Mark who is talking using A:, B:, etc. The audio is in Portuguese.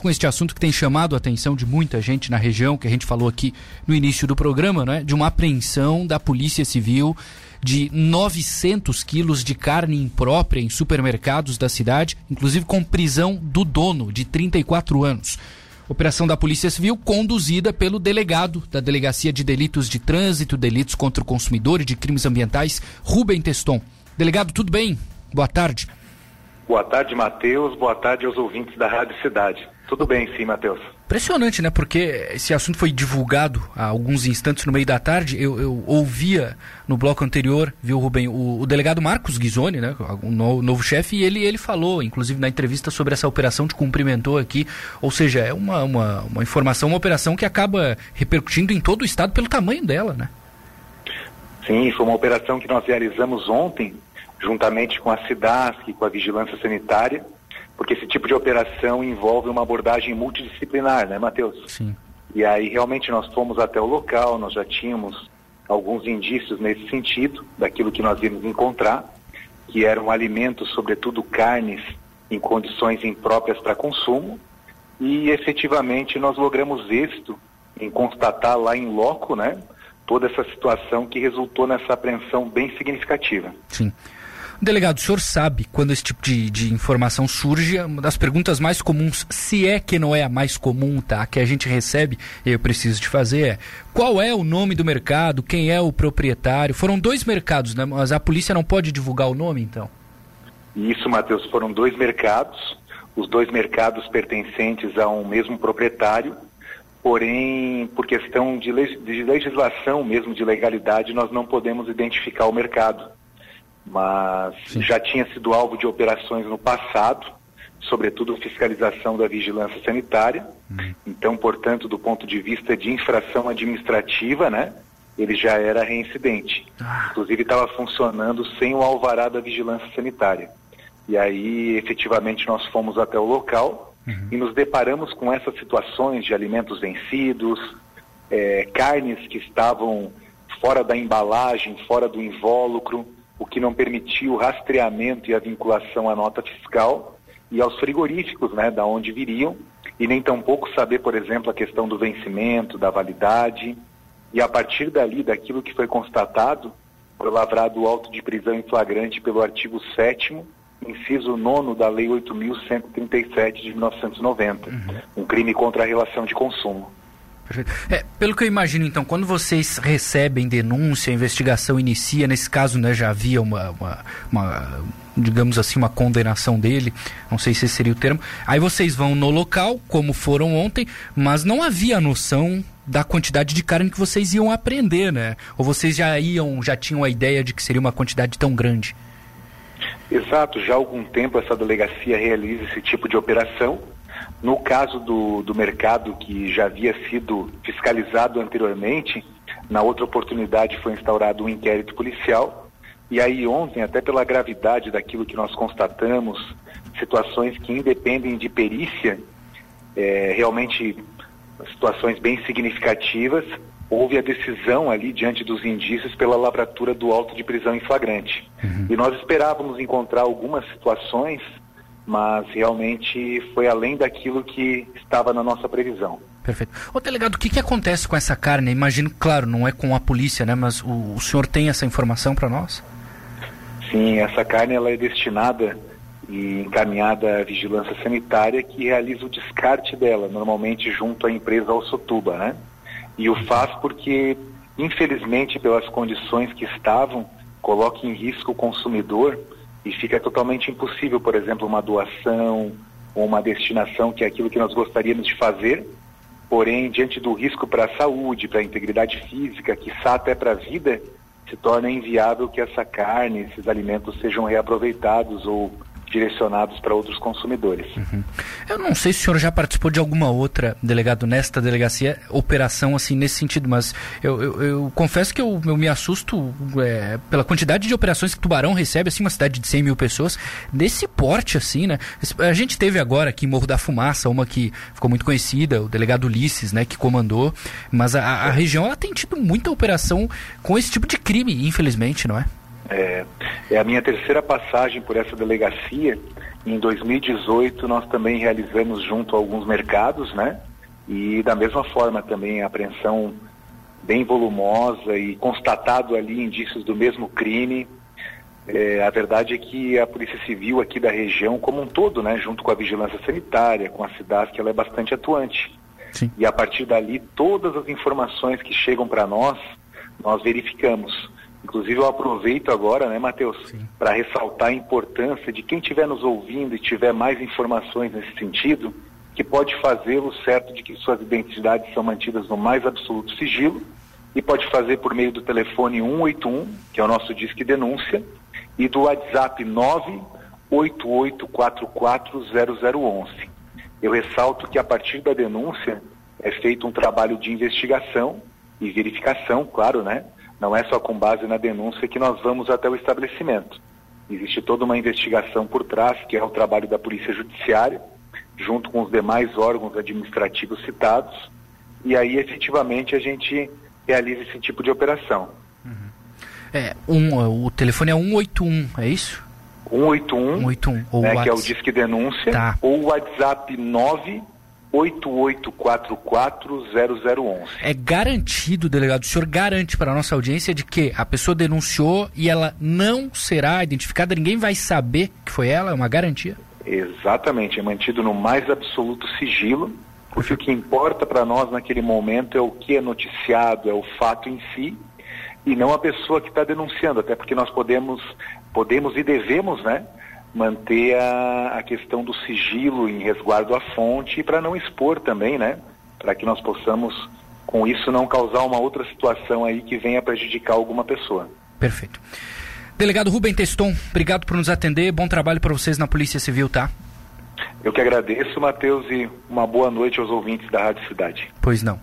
A: com este assunto que tem chamado a atenção de muita gente na região, que a gente falou aqui no início do programa, né? De uma apreensão da Polícia Civil de 900 quilos de carne imprópria em supermercados da cidade, inclusive com prisão do dono, de 34 anos. Operação da Polícia Civil conduzida pelo delegado da Delegacia de Delitos de Trânsito, Delitos contra o Consumidor e de Crimes Ambientais, Rubem Teston. Delegado, tudo bem? Boa tarde.
B: Boa tarde, Matheus. Boa tarde aos ouvintes da Rádio Cidade. Tudo bem, sim, Matheus.
A: Impressionante, né? Porque esse assunto foi divulgado há alguns instantes no meio da tarde. Eu, eu ouvia no bloco anterior, viu, Rubem, o, o delegado Marcos Ghisoni, né? O novo, novo chefe, e ele, ele falou, inclusive na entrevista, sobre essa operação, te cumprimentou aqui. Ou seja, é uma, uma, uma informação, uma operação que acaba repercutindo em todo o estado pelo tamanho dela, né?
B: Sim, foi uma operação que nós realizamos ontem juntamente com a SIDASC e com a Vigilância Sanitária, porque esse tipo de operação envolve uma abordagem multidisciplinar, né, Matheus?
A: Sim.
B: E aí realmente nós fomos até o local, nós já tínhamos alguns indícios nesse sentido, daquilo que nós íamos encontrar, que eram alimentos, sobretudo carnes, em condições impróprias para consumo, e efetivamente nós logramos êxito em constatar lá em loco, né, toda essa situação que resultou nessa apreensão bem significativa.
A: Sim. Delegado, o senhor sabe quando esse tipo de, de informação surge, uma das perguntas mais comuns, se é que não é a mais comum, tá? Que a gente recebe, eu preciso te fazer, é qual é o nome do mercado, quem é o proprietário? Foram dois mercados, né? Mas a polícia não pode divulgar o nome, então?
B: Isso, Matheus, foram dois mercados, os dois mercados pertencentes a um mesmo proprietário, porém, por questão de legislação mesmo, de legalidade, nós não podemos identificar o mercado mas Sim. já tinha sido alvo de operações no passado, sobretudo fiscalização da vigilância sanitária. Uhum. Então, portanto, do ponto de vista de infração administrativa, né, ele já era reincidente. Ah. Inclusive estava funcionando sem o alvará da vigilância sanitária. E aí, efetivamente, nós fomos até o local uhum. e nos deparamos com essas situações de alimentos vencidos, é, carnes que estavam fora da embalagem, fora do invólucro, o que não permitia o rastreamento e a vinculação à nota fiscal e aos frigoríficos, né, da onde viriam, e nem tampouco saber, por exemplo, a questão do vencimento, da validade, e a partir dali, daquilo que foi constatado, foi lavrado o auto de prisão em flagrante pelo artigo 7 inciso 9 da Lei 8.137 de 1990, uhum. um crime contra a relação de consumo.
A: Perfeito. É, pelo que eu imagino, então, quando vocês recebem denúncia, a investigação inicia, nesse caso né, já havia uma, uma, uma, digamos assim, uma condenação dele, não sei se seria o termo, aí vocês vão no local, como foram ontem, mas não havia noção da quantidade de carne que vocês iam apreender, né? Ou vocês já iam, já tinham a ideia de que seria uma quantidade tão grande?
B: Exato, já há algum tempo essa delegacia realiza esse tipo de operação, no caso do, do mercado que já havia sido fiscalizado anteriormente, na outra oportunidade foi instaurado um inquérito policial. E aí ontem, até pela gravidade daquilo que nós constatamos, situações que independem de perícia, é, realmente situações bem significativas, houve a decisão ali diante dos indícios pela lavratura do auto de prisão em flagrante. Uhum. E nós esperávamos encontrar algumas situações mas realmente foi além daquilo que estava na nossa previsão.
A: Perfeito. Ô delegado, o que, que acontece com essa carne? Imagino, claro, não é com a polícia, né? Mas o, o senhor tem essa informação para nós?
B: Sim, essa carne ela é destinada e encaminhada à vigilância sanitária que realiza o descarte dela, normalmente junto à empresa Alçotuba, né? E o faz porque, infelizmente, pelas condições que estavam, coloca em risco o consumidor e fica totalmente impossível, por exemplo, uma doação ou uma destinação, que é aquilo que nós gostaríamos de fazer, porém, diante do risco para a saúde, para a integridade física, que até para a vida, se torna inviável que essa carne, esses alimentos sejam reaproveitados ou direcionados para outros consumidores.
A: Uhum. Eu não sei se o senhor já participou de alguma outra, delegado, nesta delegacia, operação assim nesse sentido, mas eu, eu, eu confesso que eu, eu me assusto é, pela quantidade de operações que Tubarão recebe, assim, uma cidade de 100 mil pessoas, desse porte, assim, né? A gente teve agora aqui em Morro da Fumaça, uma que ficou muito conhecida, o delegado Ulisses, né, que comandou, mas a, a região ela tem tido muita operação com esse tipo de crime, infelizmente, não é?
B: É, é a minha terceira passagem por essa delegacia Em 2018 nós também realizamos junto a alguns mercados, né? E da mesma forma também a apreensão bem volumosa e constatado ali indícios do mesmo crime. É, a verdade é que a Polícia Civil aqui da região, como um todo, né, junto com a Vigilância Sanitária, com a cidade, que ela é bastante atuante. Sim. E a partir dali, todas as informações que chegam para nós, nós verificamos. Inclusive, eu aproveito agora, né, Matheus, para ressaltar a importância de quem estiver nos ouvindo e tiver mais informações nesse sentido, que pode fazê-lo certo de que suas identidades são mantidas no mais absoluto sigilo e pode fazer por meio do telefone 181, que é o nosso disque denúncia, e do WhatsApp 988440011. Eu ressalto que a partir da denúncia é feito um trabalho de investigação e verificação, claro, né? Não é só com base na denúncia que nós vamos até o estabelecimento. Existe toda uma investigação por trás, que é o trabalho da Polícia Judiciária, junto com os demais órgãos administrativos citados, e aí efetivamente a gente realiza esse tipo de operação.
A: É, um, o telefone é 181, é isso?
B: 181,
A: 181
B: ou né, que é o Disque Denúncia, tá. ou o WhatsApp 988440011.
A: É garantido, delegado, o senhor garante para a nossa audiência de que a pessoa denunciou e ela não será identificada, ninguém vai saber que foi ela, é uma garantia?
B: Exatamente, é mantido no mais absoluto sigilo, porque o que importa para nós naquele momento é o que é noticiado, é o fato em si, e não a pessoa que está denunciando, até porque nós podemos, podemos e devemos, né, manter a, a questão do sigilo em resguardo à fonte para não expor também, né, para que nós possamos, com isso, não causar uma outra situação aí que venha prejudicar alguma pessoa.
A: Perfeito. Delegado Rubem Teston, obrigado por nos atender. Bom trabalho para vocês na Polícia Civil, tá?
B: Eu que agradeço, Matheus, e uma boa noite aos ouvintes da Rádio Cidade.
A: Pois não.